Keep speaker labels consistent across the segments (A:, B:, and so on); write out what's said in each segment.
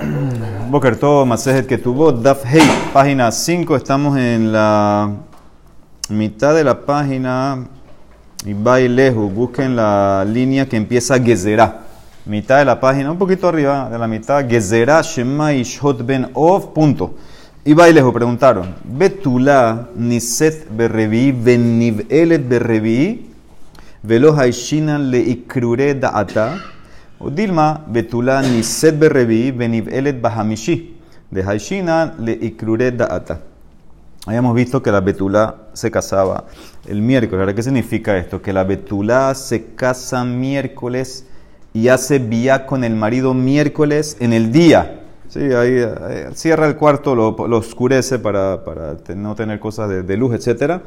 A: Boker todo, Masejet que tuvo, Daf Hey, página 5, estamos en la mitad de la página y lejos, busquen la línea que empieza Gezerá, mitad de la página, un poquito arriba de la mitad, Gezerá, Shema y Shot Ben Of, punto. Y lejos, preguntaron, Betula, Niset Berrevi, Benivelet Berrevi, Velo Haishina le Ikrure Da'ata, o Dilma, Betula Niset Berrevi, Bahamishi, de Haishina le Ikrure Da'ata. Habíamos visto que la betula se casaba el miércoles. Ahora, ¿qué significa esto? Que la betula se casa miércoles y hace vía con el marido miércoles en el día. Sí, ahí, ahí cierra el cuarto, lo, oscurece para, no tener cosas de, de, luz, etc.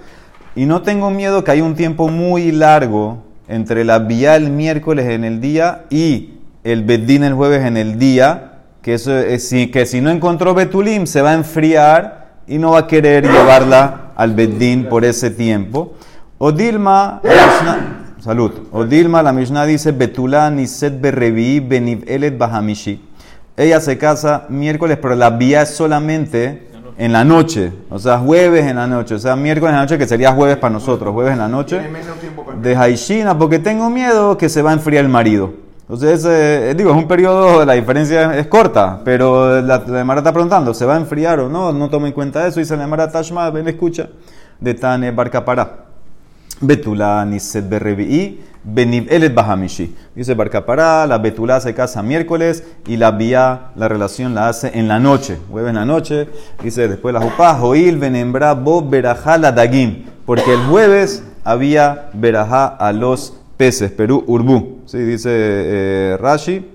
A: Y no tengo miedo que haya un tiempo muy largo entre la vía el miércoles en el día y el bedín el jueves en el día, que, eso es, que si no encontró betulim se va a enfriar y no va a querer llevarla al Beddin por ese tiempo. O Dilma, salud. O Dilma, la Mishnah dice, Betula niset berrevi beniv elet bahamishi. Ella se casa miércoles, pero la vía es solamente en la noche. O sea, jueves en la noche. O sea, miércoles en la noche, que sería jueves para nosotros. Jueves en la noche. De Haishina, porque tengo miedo que se va a enfriar el marido. Entonces, eh, digo, es un periodo, la diferencia es corta, pero la, la Emara está preguntando, ¿se va a enfriar o no? No toma en cuenta eso. Dice la Emara Tashma, ven, escucha, de Tane Barcapará. Betula Niset Berrevi'i, Beniv Elet Bahamishi. Dice Barcapará, la Betula se casa miércoles y la vía, la relación la hace en la noche, jueves en la noche. Dice después la Jupá, Joil Benembra Bo Berajá la Dagim, porque el jueves había Berajá a los peces, Perú Urbú. Sí, dice eh, Rashi,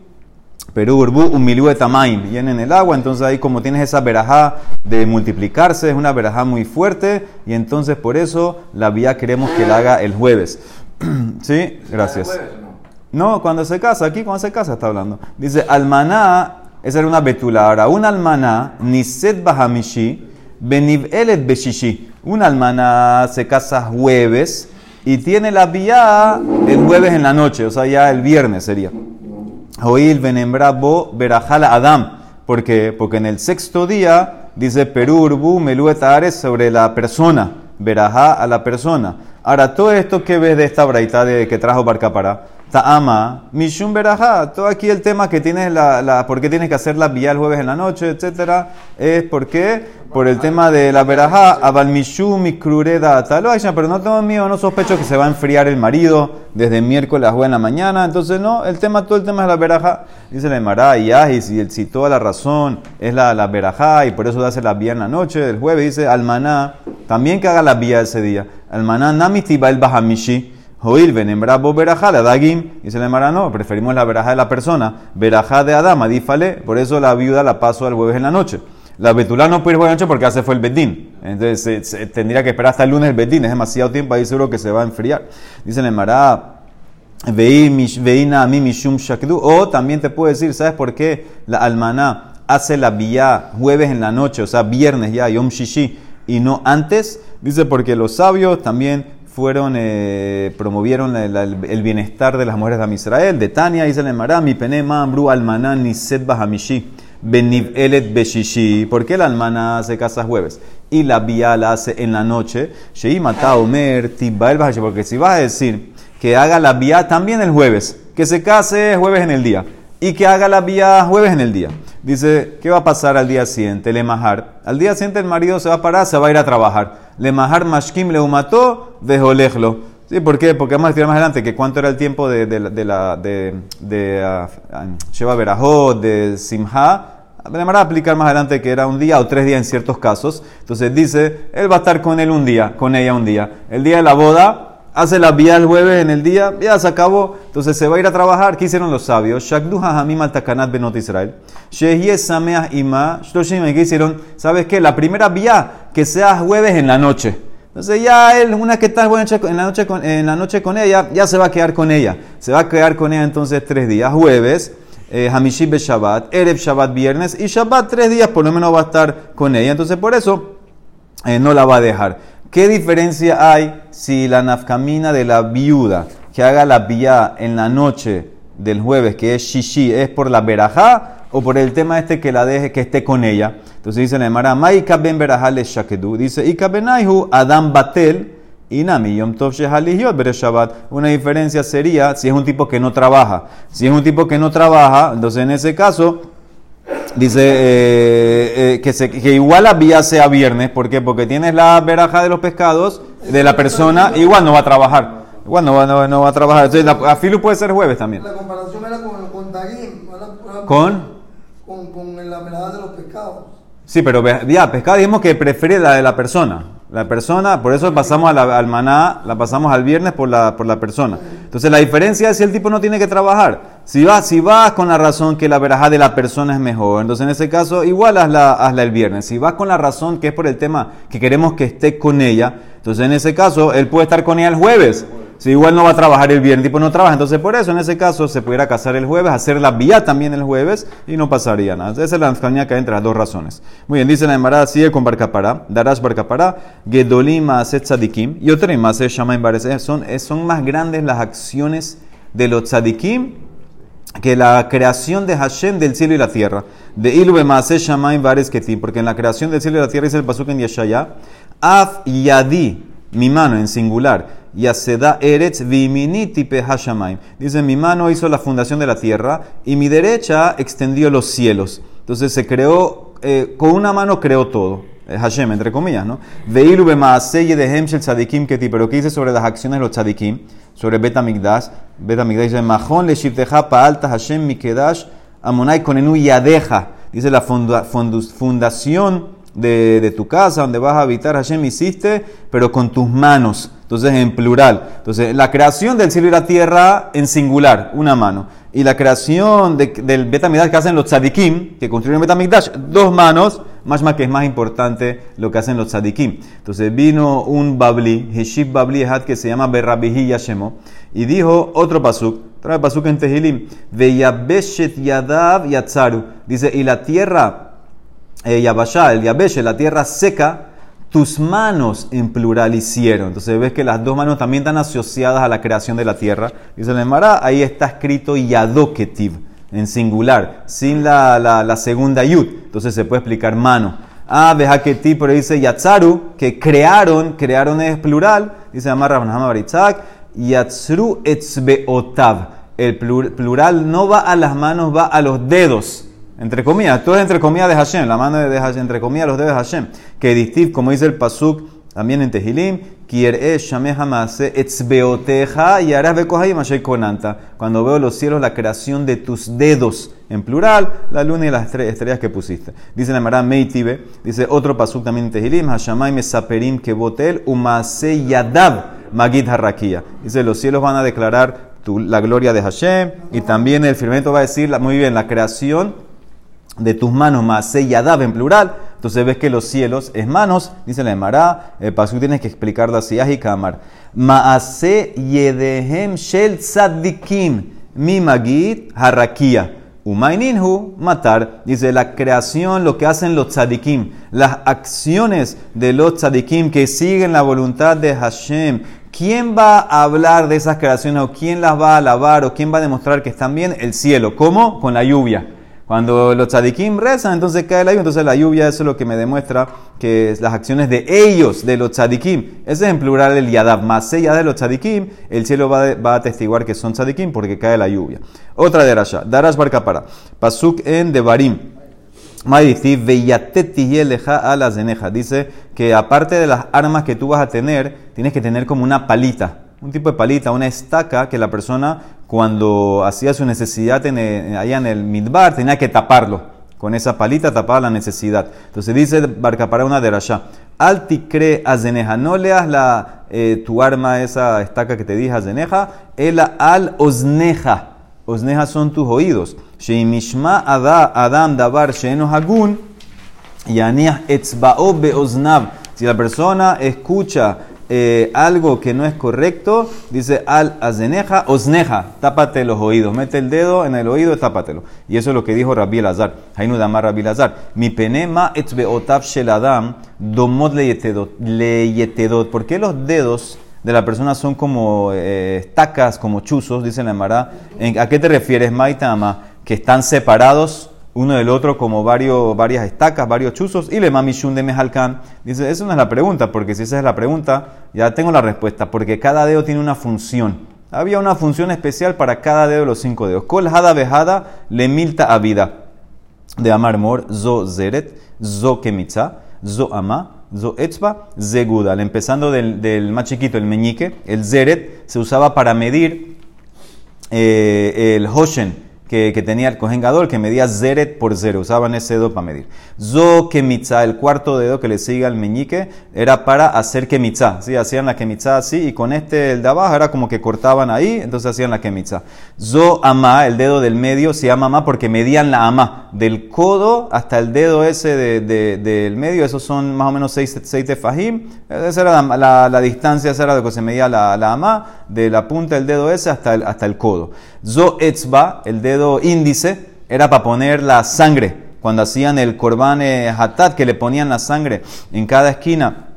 A: Perú Urbú, un milú de tamaim, viene en el agua, entonces ahí como tienes esa verajá de multiplicarse, es una verajá muy fuerte, y entonces por eso la vía queremos que la haga el jueves. ¿Sí? Gracias. No, cuando se casa, aquí cuando se casa está hablando. Dice, almaná, esa era una betula, ahora, un almaná, niset bahamishi, beniv elet beshishi. Un almaná se casa jueves, y tiene la vía el jueves en la noche, o sea, ya el viernes sería. Oil venembra bo berajala adam. ¿Por qué? Porque en el sexto día dice Perú urbu meluetares sobre la persona, verajá a la persona. Ahora, todo esto que ves de esta braita de que trajo Barcapará, Ta'ama, Mishum Berajá, todo aquí el tema que tienes, la, la, por qué tienes que hacer la vía el jueves en la noche, etcétera, es porque por el tema de la Berajá, Abal Mishum Mikrureda Talo pero no tengo miedo, no sospecho que se va a enfriar el marido desde miércoles a jueves en la mañana, entonces no, el tema, todo el tema es la Berajá, dice la Emara, y y si, si toda la razón es la, la Berajá y por eso hace la vía en la noche, del jueves, dice Almaná, también que haga la vía ese día, Almaná Namitiba el Bahamishi. Joil venembra bo verajá la dagim. Y se le mara no, preferimos la verajá de la persona. Verajá de Adama, dífale. Por eso la viuda la paso al jueves en la noche. La betulá no puede ir en la noche porque hace fue el bedín. Entonces se, tendría que esperar hasta el lunes el bedín. Es demasiado tiempo, ahí seguro que se va a enfriar. Dice le mara. Veina mi mishum shakdu. O también te puedo decir, ¿sabes por qué la almaná hace la vía jueves en la noche? O sea, viernes ya, yom shishi. Y no antes. Dice porque los sabios también fueron, eh, promovieron el, el, bienestar de las mujeres de Amisrael. De Tania, dice el Emara, mi pene mambru almaná niset bahamishi, beniv elet beshishi. ¿Por qué la almaná se casa jueves? Y la vía la hace en la noche. Shei mata omer tibael bahashi. Porque si vas a decir que haga la vía también el jueves, que se case jueves en el día, y que haga la vía jueves en el día. Dice, ¿qué va a pasar al día siguiente? Le majar. Al día siguiente el marido se va a parar, se va a ir a trabajar. Le majar mashkim le mató, dejolejlo. ¿Sí? ¿Por qué? Porque vamos a decir más adelante que cuánto era el tiempo de, de, de la de, de uh, Sheva de Simha. Le a aplicar más adelante que era un día o tres días en ciertos casos. Entonces dice, él va a estar con él un día, con ella un día. El día de la boda, hace la vía el jueves en el día, ya se acabó, entonces se va a ir a trabajar. ¿Qué hicieron los sabios? Shakduha hamim al takanat benot Israel. Sameah ima. ¿Qué hicieron? ¿Sabes qué? La primera vía, que sea jueves en la noche. Entonces ya él, una que está en la, noche con, en la noche con ella, ya se va a quedar con ella. Se va a quedar con ella entonces tres días. Jueves, eh, Hamishib Shabbat, Erev Shabbat viernes y Shabbat tres días por lo menos va a estar con ella. Entonces por eso eh, no la va a dejar. ¿Qué diferencia hay si la nafkamina de la viuda que haga la vía en la noche del jueves, que es shishi, es por la berajá o por el tema este que la deje, que esté con ella. Entonces dice la Emara, Maika ben berahale shakedu. Dice, Ika benaihu adam batel inami yom tov Shabbat. Una diferencia sería si es un tipo que no trabaja. Si es un tipo que no trabaja, entonces en ese caso dice eh, eh, que, se, que, igual la vía sea viernes. ¿Por qué? Porque tienes la veraja de los pescados de la persona, igual no va a trabajar. Igual no va, no, va a trabajar. Entonces, la, filu puede ser jueves también.
B: La comparación era con, con.
A: ¿Con?
B: Con, con la veraja de los pescados.
A: Sí, pero ya, pescado dijimos que prefiere la de la persona. La persona, por eso pasamos al maná, la pasamos al viernes por la, por la persona. Entonces la diferencia es si el tipo no tiene que trabajar. Si vas, si vas con la razón que la verajá de la persona es mejor, entonces en ese caso igual hazla, hazla el viernes. Si vas con la razón que es por el tema que queremos que esté con ella, entonces en ese caso él puede estar con ella el jueves. Si igual no va a trabajar el viernes, tipo no trabaja, entonces por eso en ese caso se pudiera casar el jueves, hacer la vía también el jueves y no pasaría nada. Esa es la diferencia que hay entre las dos razones. Muy bien, dice la Emara, sigue con Barcapará, Darash Barcapará, Gedolim Maaset Tzadikim y otra Maaset Shamaim Bares. Son, son más grandes las acciones de los Tzadikim que la creación de Hashem del cielo y la tierra. De Ilube Maaset Shamaim Bares Ketim, porque en la creación del cielo y la tierra dice el pasuk en Yeshaya, Af Yadi, mi mano en singular Yaseda Eretz Viminiti Hashamayim. Dice, mi mano hizo la fundación de la tierra y mi derecha extendió los cielos. Entonces se creó, eh, con una mano creó todo. Hashem, entre comillas, ¿no? Veilu bemaaseye de Hemshel Tzadikim Keti. Pero ¿qué dice sobre las acciones de los Tzadikim? Sobre Betamigdash. Betamigdash dice, Mahon le shifteja pa'alta Hashem mikedash amonai konenu yadeja. Dice la fundación de, de, tu casa, donde vas a habitar, Hashem hiciste, pero con tus manos. Entonces, en plural. Entonces, la creación del cielo y la tierra en singular, una mano. Y la creación de, del Betamigdash que hacen los tzadikim, que construyen Betamigdash, dos manos, más más que es más importante lo que hacen los tzadikim. Entonces, vino un Babli, Heshib Babli Ehad, que se llama Berrabihi Yashemo, y dijo otro pasuk, trae pasuk en Tehilim, Veyabeshet Yadav Yatzaru. Dice, y la tierra, eh, el Yabeshe, la tierra seca, tus manos en plural hicieron. Entonces ves que las dos manos también están asociadas a la creación de la tierra. Dice el Emara, ahí está escrito yadoketiv, en singular, sin la, la, segunda yud. Entonces se puede explicar mano. Ah, ti, pero dice yatzaru, que crearon, crearon es plural. Dice Amar Baritzak, yatzru etzbeotav. El plural no va a las manos, va a los dedos. Entre comillas, todo es entre comillas de Hashem, la mano de Hashem, entre comillas los dedos de Hashem. Que distiv, como dice el Pasuk, también en Tehilim, cuando veo los cielos, la creación de tus dedos, en plural, la luna y las estrellas que pusiste. Dice la Mara Meitibe, dice otro pasuk también en Tehilim, Hashamay mesaperim kebotel umase yadav magid harakia. Dice, los cielos van a declarar la gloria de Hashem y también el firmamento va a decir, muy bien, la creación de tus manos, Maase Yadav en plural. Entonces ves que los cielos es manos, dice la Emara, el paso tienes que explicarlo así, y Kamar. Maase Yedehem Shel Tzadikim, mi Magid Harakia. Umaininhu matar, dice la creación, lo que hacen los tzadikim, las acciones de los tzadikim que siguen la voluntad de Hashem. ¿Quién va a hablar de esas creaciones o quién las va a alabar o quién va a demostrar que están bien? El cielo. ¿Cómo? Con la lluvia. Cuando los tzadikim rezan, entonces cae la lluvia. Entonces la lluvia, eso es lo que me demuestra que las acciones de ellos, de los tzadikim. Ese es en plural el yadav. Más allá de los tzadikim, el cielo va, a atestiguar que son tzadikim porque cae la lluvia. Otra de Rasha. Darash Barkapara. Pasuk en Devarim. Dice que aparte de las armas que tú vas a tener, tienes que tener como una palita un tipo de palita, una estaca que la persona cuando hacía su necesidad en allá en el midbar tenía que taparlo. Con esa palita tapaba la necesidad. Entonces dice Barca para una de Rasha. Alticre azeneja. No leas la, eh, tu arma, esa estaca que te dije azeneja. Ela al osneja. Osneja son tus oídos. Sheimishma adam davar sheeno hagun. Yaniah etzbao beoznav. Si la persona escucha eh, algo que no es correcto, dice al azeneja, osneja, tápate los oídos, mete el dedo en el oído, tápatelo. Y eso es lo que dijo Rabbi Elazar, Hainu Damar Rabbi Elazar. Mi penema etzbeotav sheladam domot leyetedot. ¿Por qué los dedos de la persona son como eh, estacas, como chuzos, dice la Emara? ¿A qué te refieres, Maitama? Que están separados uno del otro como varios, varias estacas, varios chuzos, y le mamishun de mejalkan. Dice, esa no es la pregunta, porque si esa es la pregunta, ya tengo la respuesta, porque cada dedo tiene una función. Había una función especial para cada dedo de los cinco dedos. Kol hada vejada le milta vida De amar mor, zo zeret, zo kemitza, zo ama, zo etzba, zegudal. Empezando del, del más chiquito, el meñique, el zeret se usaba para medir eh, el hoshen que, que, tenía el Kohen Gadol, que medía zeret por zero. Usaban ese dedo para medir. Zo kemitza, el cuarto dedo que le sigue al meñique, era para hacer kemitza. ¿sí? Hacían la kemitza así y con este, el de abajo, era como que cortaban ahí, entonces hacían la kemitza. Zo ama, el dedo del medio, se llama ama porque medían la ama. Del codo hasta el dedo ese de, de, del medio, esos son más o menos seis, seis tefajim. Esa era la, la, la, distancia, esa era lo que se medía la, la ama, de la punta del dedo ese hasta el, hasta el codo. Zo etzba, el dedo índice era para poner la sangre. Cuando hacían el korban hatat, que le ponían la sangre en cada esquina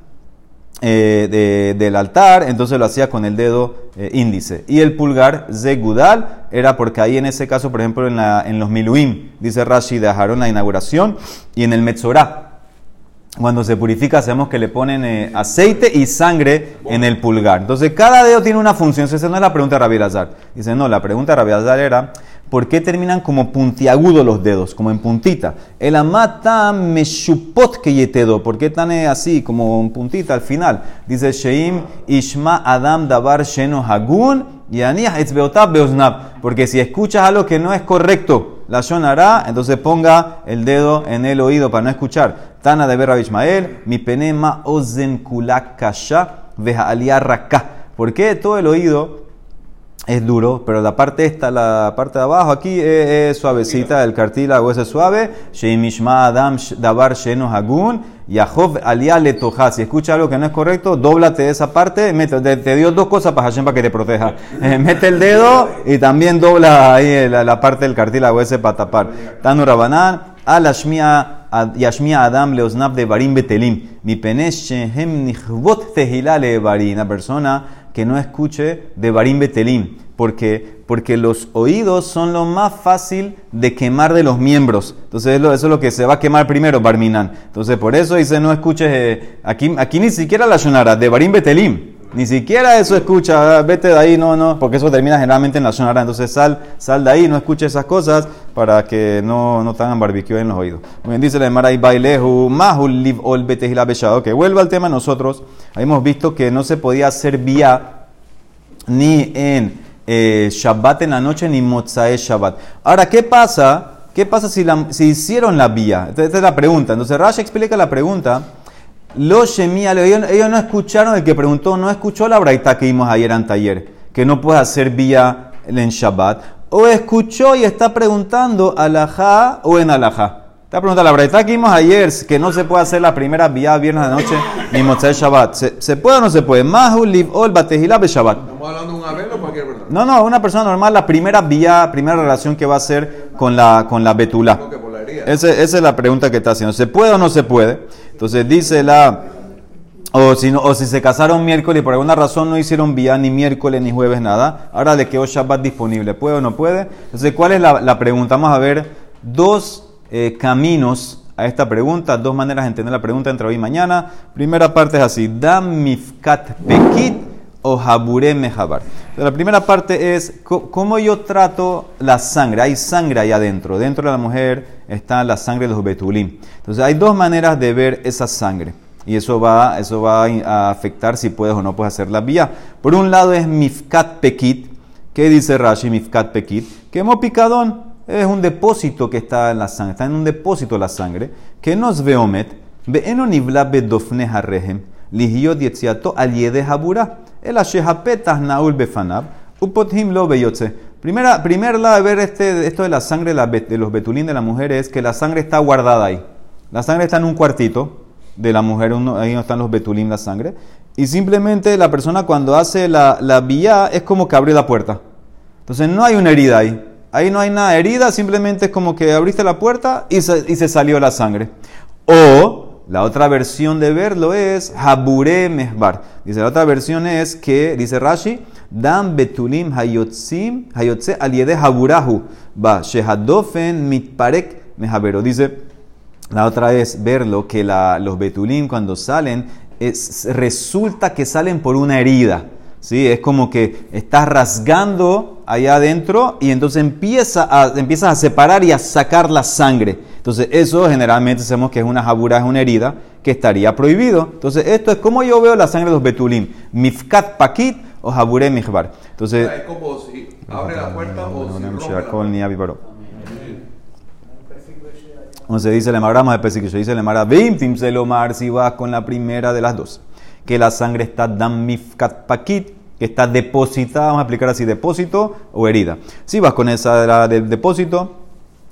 A: eh, de, del altar, entonces lo hacía con el dedo eh, índice. Y el pulgar, zegudal, era porque ahí en ese caso, por ejemplo, en, la, en los miluim, dice Rashi, dejaron la inauguración, y en el metzorah, cuando se purifica, hacemos que le ponen eh, aceite y sangre en el pulgar. Entonces, cada dedo tiene una función. Esa no es la pregunta de Rabbi Lazar. Dice, no, la pregunta de Rabbi Lazar era, ¿por qué terminan como puntiagudos los dedos, como en puntita? El amata meshupot que yetedo. ¿Por qué están eh, así, como en puntita al final? Dice, Sheim ishma adam davar sheno hagun porque si escuchas algo que no es correcto, la hará, entonces ponga el dedo en el oído para no escuchar. Tana de Berra Ismael, mi penema ozen kulakasha veja aliarraka. ¿Por qué todo el oído es duro, pero la parte esta, la parte de abajo aquí es, suavecita, el cartílago es suave. Sheimishma adam davar sheno hagun. Yahov alia letoja. Si escucha algo que no es correcto, dóblate esa parte. Mete, te, dio dos cosas para Hashem para que te proteja. Eh, mete el dedo y también dobla ahí la, parte del cartílago ese para tapar. Tanu Rabanán, al Yashmia Adam leosnab de barim betelim. Mi penesh shehem nichvot tehilale barim. Una persona que no escuche de Barim Betelim. porque Porque los oídos son lo más fácil de quemar de los miembros. Entonces eso es lo que se va a quemar primero, Barminan. Entonces por eso dice no escuches, eh, aquí, aquí ni siquiera la Shonara, de Barim Betelim. Ni siquiera eso escucha, ah, vete de ahí, no, no, porque eso termina generalmente en la Shonara. Entonces sal, sal de ahí, no escuche esas cosas para que no, no tengan barbecue en los oídos. Muy bien, dice la Maray Bailehu, Mahul Liv Ol Betehila Beshado. Que vuelva al tema nosotros. Hemos visto que no se podía hacer vía ni en eh, Shabbat en la noche ni Motzae Shabbat. Ahora, ¿qué pasa? ¿Qué pasa si, la, si hicieron la vía? Esta es la pregunta. Entonces Rashi explica la pregunta. Los ellos, ellos no escucharon, el que preguntó no escuchó la braita que vimos ayer en taller, que no puede hacer vía en Shabbat. O escuchó y está preguntando alajá o en alajá. Te pregunta la braita que vimos ayer, que no se puede hacer la primera vía viernes de noche ni Motzai Shabbat. ¿Se, puede o no se puede? Mahu liv ol batehila be Shabbat. ¿Estamos hablando de un abel o cualquier verdad? No, no, una persona normal, la primera vía, primera relación que va a hacer con la, con la betula. Esa es la pregunta que está haciendo. ¿Se puede o no se puede? Entonces dice la... O si, o si se casaron miércoles y por alguna razón no hicieron vía ni miércoles ni jueves nada, ahora le quedó Shabbat disponible. ¿Puede o no puede? Entonces, ¿cuál es la, la pregunta? Vamos a ver dos eh, caminos a esta pregunta, dos maneras de entender la pregunta entre hoy y mañana. Primera parte es así, dam pekit o habure mehabar. La primera parte es cómo yo trato la sangre. Hay sangre ahí adentro. Dentro de la mujer está la sangre de los betulim. Entonces hay dos maneras de ver esa sangre. Y eso va, eso va a afectar si puedes o no puedes hacer la vía. Por un lado es mifkat pekit. ¿Qué dice Rashi mifkat pekit? Quemo picadón es un depósito que está en la sangre, está en un depósito la sangre, que nos veomet, ve'eno nivla bedofne harrehem, lihiot yetziato al yede habura, el ashehapetah naul befanab, upothim lo beyotze. Primera, primer lado de ver este, esto de la sangre de los betulín de la mujer es que la sangre está guardada ahí. La sangre está en un cuartito de la mujer, ahí no están los betulín, la sangre. Y simplemente la persona cuando hace la, la vía es como que abre la puerta. Entonces no hay una herida ahí. Ahí no hay nada herida, simplemente es como que abriste la puerta y se, y se salió la sangre. O la otra versión de verlo es Habure Mehbar. Dice la otra versión es que, dice Rashi, Dan betulim hayotzim hayotze aliede haburahu ba shehadofen mitparek Mejavero. Dice, la otra es verlo, que la- los betulim cuando salen, es- resulta que salen por una herida. ¿sí? Es como que estás rasgando allá adentro y entonces empieza empiezas a separar y a sacar la sangre. Entonces eso generalmente sabemos que es una jabura, es una herida que estaría prohibido. Entonces esto es como yo veo la sangre de los betulim. Mifkat pakit o jabure mihbar. Entonces...
C: Es como si abre la puerta o si.
A: Entonces dice el Emagrama de Pesikrish, dice el Emara, Vimtim Selomar, si vas con la primera de las dos, que la sangre está damifkat pakit, que está depositada, vamos a explicar así, depósito o herida. Si vas con esa de la del depósito,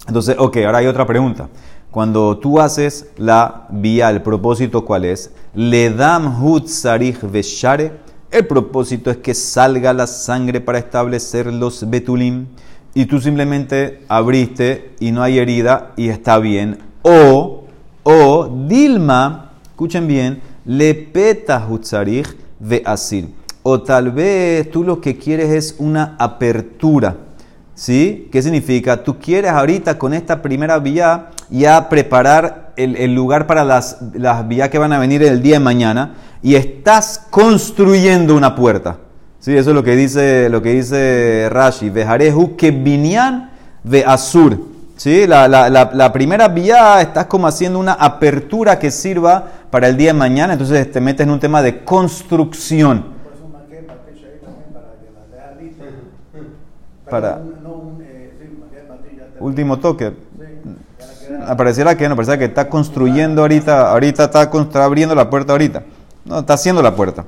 A: entonces, ok, ahora hay otra pregunta. Cuando tú haces la vía, el propósito, ¿cuál es? Le dam hut sarich veshare. El propósito es que salga la sangre para establecer los betulim. Y tú simplemente abriste y no hay herida y está bien. O, o, Dilma, escuchen bien, le peta hut sarich ve asir. O tal vez tú lo que quieres es una apertura. ¿Sí? ¿Qué significa? Tú quieres ahorita con esta primera vía ya preparar el, el lugar para las, las vías que van a venir el día de mañana y estás construyendo una puerta. ¿Sí? Eso es lo que dice, lo que dice Rashi. Vejarehu que binyan ve asur. ¿Sí? La, la, la, la primera vía estás como haciendo una apertura que sirva para el día de mañana, entonces te metes en un tema de construcción.
D: Por eso para.
A: Para-
D: Pero un- no un, eh, sí, marqué Patricia. ya te-
A: Último toque.
D: Sí, ya la queda-
A: Ah, Pareciera que no, pareciera que está construyendo ahorita, ahorita está, está abriendo la puerta ahorita. No, está haciendo la puerta.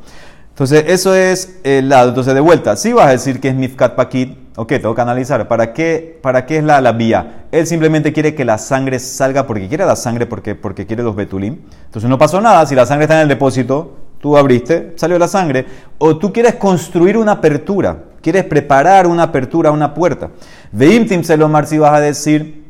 A: Entonces, eso es el lado. Entonces, de vuelta, si vas a decir que es Mifkat Pakit, ok, tengo que analizar. ¿Para qué, para qué es la, la vía? Él simplemente quiere que la sangre salga porque quiere la sangre, porque, porque quiere los betulim. Entonces, no pasó nada. Si la sangre está en el depósito, tú abriste, salió la sangre. O tú quieres construir una apertura, quieres preparar una apertura, una puerta. Veim Tim Selomar, si vas a decir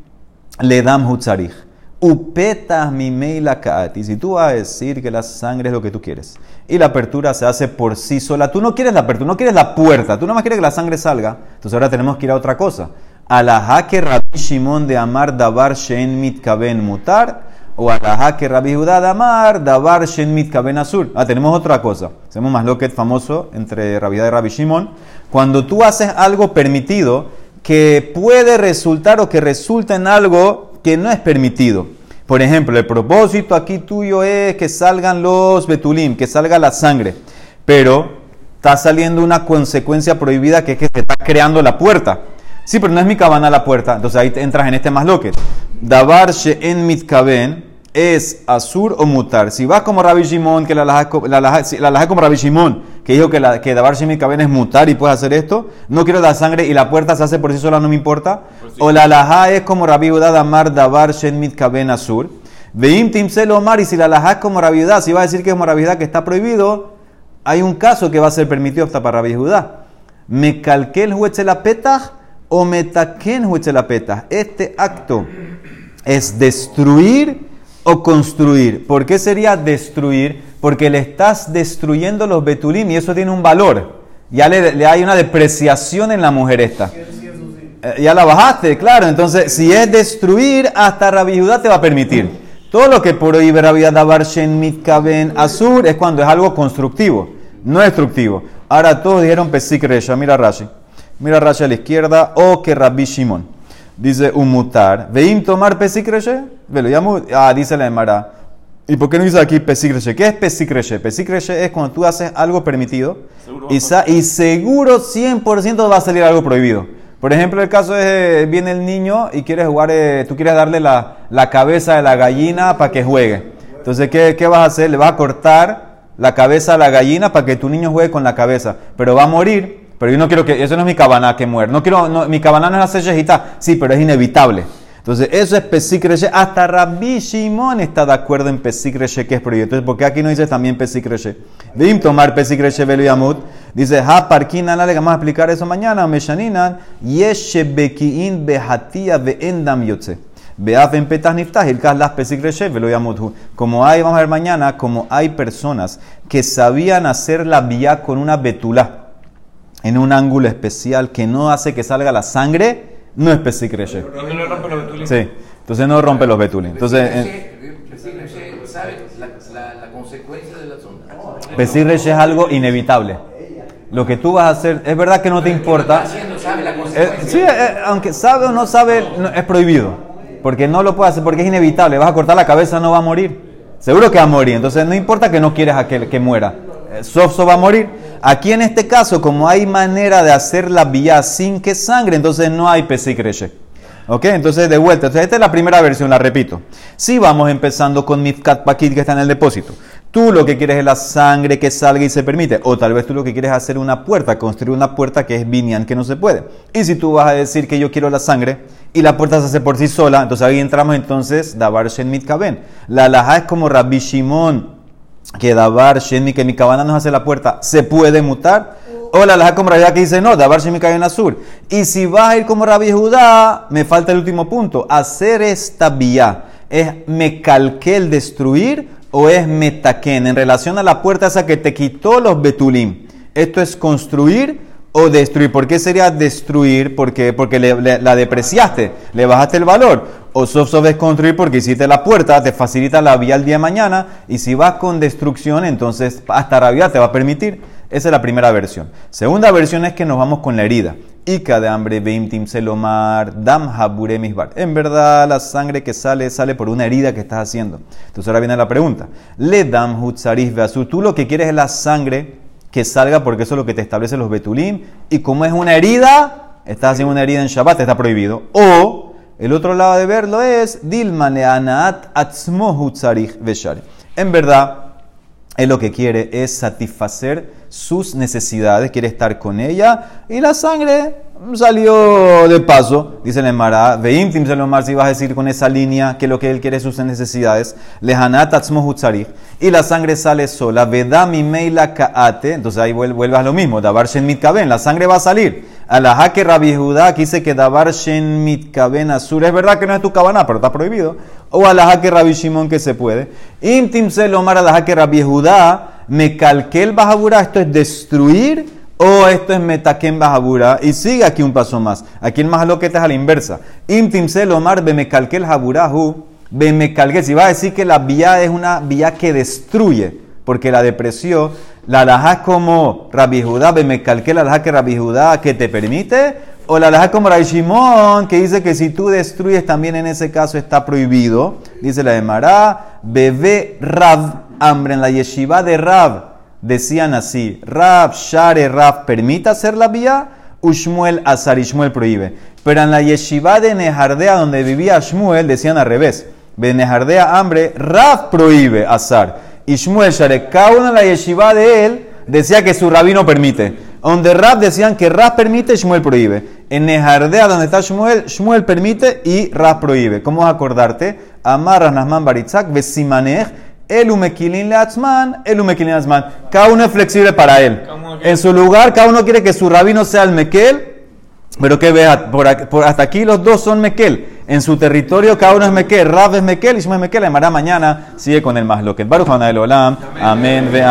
A: le dam hutzarich. Upetas mi meila kaati. Si tú vas a decir que la sangre es lo que tú quieres y la apertura se hace por sí sola, tú no quieres la apertura, no quieres la puerta, tú nomás quieres que la sangre salga. Entonces ahora tenemos que ir a otra cosa. Alajá que Rabbi Shimon de Amar Dabar Shen Mitkaben Mutar o alajá que Rabbi Judá de Amar Dabar Shen Mitkaben Azur. Ah, tenemos otra cosa. Hacemos más lo que es famoso entre Rabbi y Rabbi Shimon. Cuando tú haces algo permitido que puede resultar o que resulta en algo que no es permitido. Por ejemplo, el propósito aquí tuyo es que salgan los betulim, que salga la sangre, pero está saliendo una consecuencia prohibida que es que se está creando la puerta. Sí, pero no es mi cabana la puerta, entonces ahí entras en este más loque. Dabar en mitkaben es azur o mutar. Si vas como Rabbi Shimon, que la co- la la es como Rabbi Shimon, que dijo que, la, que Dabar Shem mitkaben es mutar y puedes hacer esto, no quiero la sangre y la puerta se hace por sí sola, no me importa. O la alajá es como Rabbi Judá Damar Dabar Shen mitkaben azur. Veim timsel omar y si la alajá es como Rabbi Judá, si va a decir que es como Rabbi que está prohibido, hay un caso que va a ser permitido hasta para Rabbi Judá. Me calqué el huetzelapetaj o me taquen huetzelapetaj. Este acto es destruir o construir. ¿Por qué sería destruir? Porque le estás destruyendo los betulim y eso tiene un valor. Ya le, le hay una depreciación en la mujer esta.
D: Sí, sí, eso sí.
A: Eh, ya la bajaste, claro. Entonces, si es destruir, hasta Rabbi Judá te va a permitir. Todo lo que prohíbe Rabbi Dabar Shen Mitkaben Azur es cuando es algo constructivo, no destructivo. Ahora todos dijeron Pesik Resha. Mira Rashi. Mira Rashi a la izquierda. O que Rabbi Shimon. Dice Umutar. Veim tomar Pesik Resha. Velo, ya mu- Ah, dice la Emara. ¿Y por qué no dice aquí Pesik Resha? ¿Qué es Pesik Resha? Pesik Resha es cuando tú haces algo permitido y, sa- y seguro 100% va a salir algo prohibido. Por ejemplo, el caso es, eh, viene el niño y quieres jugar, eh, tú quieres darle la, la cabeza de la gallina para que juegue. Entonces, ¿qué, ¿qué vas a hacer? Le vas a cortar la cabeza a la gallina para que tu niño juegue con la cabeza. Pero va a morir. Pero yo no quiero que, eso no es mi cabana que muere. No quiero, mi cabana no es hacer yejita. Sí, pero es inevitable. Entonces, eso es Pesik Reshe. Hasta Rabbi Shimon está de acuerdo en Pesik Reshe, que es. Entonces, ¿por qué aquí no dice también Pesik Reshe? Vim tomar Pesik Reshe Velo Yamut. Dice, ha parkina le vamos a explicar eso mañana. Meshaninan, yeshe bekiin behatia beendam yotze. Beaf en petas niftah, ilkas las Pesik Reshe Velo Yamut. Como hay, vamos a ver mañana, como hay personas que sabían hacer la vía con una betula en un ángulo especial que no hace que salga la sangre, no es Pesik Reshe.
C: Y no le rompe los betulis.
A: Sí. Entonces no rompe los betulim. Entonces, en-
E: Pesir Reshe
A: es algo inevitable. Lo que tú vas a hacer, es verdad que no te importa.
E: Haciendo, sabe la
A: Eh,
E: consecuencia.
A: sí, eh, aunque sabe o no sabe, es prohibido. Porque no lo puede hacer, porque es inevitable. Vas a cortar la cabeza, no va a morir. Seguro que va a morir. Entonces no importa que no quieres a que, que muera. Eh, Sofso va a morir. Aquí en este caso, como hay manera de hacer la vía sin que sangre, entonces no hay pesik. ¿Ok? Entonces, de vuelta. Entonces, esta es la primera versión, la repito. Si vamos empezando con Mifkat Pakit, que está en el depósito. Tú lo que quieres es la sangre que salga y se permite. O tal vez tú lo que quieres es hacer una puerta, construir una puerta que es binyan, que no se puede. Y si tú vas a decir que yo quiero la sangre y la puerta se hace por sí sola, entonces ahí entramos entonces, Dabar Shen Mitkaben. La alajá es como Rabbi Shimon, que Dabar Shen que mi cabana nos hace la puerta, ¿se puede mutar? O la como Yehuda que dice, no, Dabar Shen Mitkaben Azur. Y si vas a ir como Rabbi Judá, me falta el último punto. Hacer esta vía es me calqué el destruir o es metaken en relación a la puerta esa que te quitó los betulim. Esto es construir o destruir. ¿Por qué sería destruir? Porque, porque le- la depreciaste, le bajaste el valor. O sof sof es construir porque hiciste la puerta, te facilita la vía el día de mañana. Y si vas con destrucción, entonces hasta vía te va a permitir. Esa es la primera versión. Segunda versión es que nos vamos con la herida. Ica de hambre, Beimtim Selomar, Dam Habure Misbar. En verdad, la sangre que sale, sale por una herida que estás haciendo. Entonces ahora viene la pregunta. Le Dam Hutzarif Beazur. Tú lo que quieres es la sangre que salga porque eso es lo que te establece los Betulim. Y como es una herida, estás haciendo una herida en Shabbat, está prohibido. O el otro lado de verlo es Dilmane Anaat Atzmo Hutzarif Beshari. En verdad, él lo que quiere es satisfacer sus necesidades, quiere estar con ella y la sangre salió de paso, dice el Emara, Veimtim Selomar, si vas a decir con esa línea que lo que él quiere es sus necesidades, Lehanat Atzmo Hutzarif, y la sangre sale sola, Vedami Meila Kaate, entonces ahí vuel- vuelve a lo mismo, Dabar Shen Mitkaben, la sangre va a salir. A la jaque Rabbi Judá aquí dice que Dabar Shen Mitkaben Azur, es verdad que no es tu cabana, pero está prohibido. O a la jaque Rabbi Shimon que se puede. Intim Selomar a la jaque Rabbi Judá, me calqué el Bajabura, esto es destruir o esto es metaken Bajabura. Y sigue aquí un paso más. Aquí el más loquete es a la inversa. Intim Selomar, be me calqué el Jaburahu, be me calqué. Si va a decir que la vía es una vía que destruye, porque la depresió, la alajá como Rabbi Judá, me calqué la alajá que Rabbi Judá que te permite, o la alajá como Rabbi Shimon, que dice que si tú destruyes también en ese caso está prohibido. Dice la de Mará, bebé Rab, hambre en la yeshiva de Rab. Decían así, Rab, Share, Rab, permite hacer la vía, Ushmuel, Azar y Shmuel prohíbe. Pero en la yeshiva de Nejardea, donde vivía Shmuel, decían al revés. De Nejardea, hambre, Rab prohíbe, Azar. Y Shmuel, Share, cada uno en la yeshiva de él decía que su rabino permite. Donde Rab decían que Rab permite, Shmuel prohíbe. En Nejardea, donde está Shmuel, Shmuel permite y Rab prohíbe. ¿Cómo vas a acordarte? Amar Rasnasman Baritzak, Besimanech, el umekilin leatzman, el umekilin leatzman. Cada uno es flexible para él. En su lugar, cada uno quiere que su rabino sea el mekel. Pero que vea, por, por- hasta aquí los dos son mekel. En su territorio, cada uno es mekel. Rab es mekel y Shmuel es mekel. Además, mañana sigue con el más lo que el Baruch. Amén. ve amén.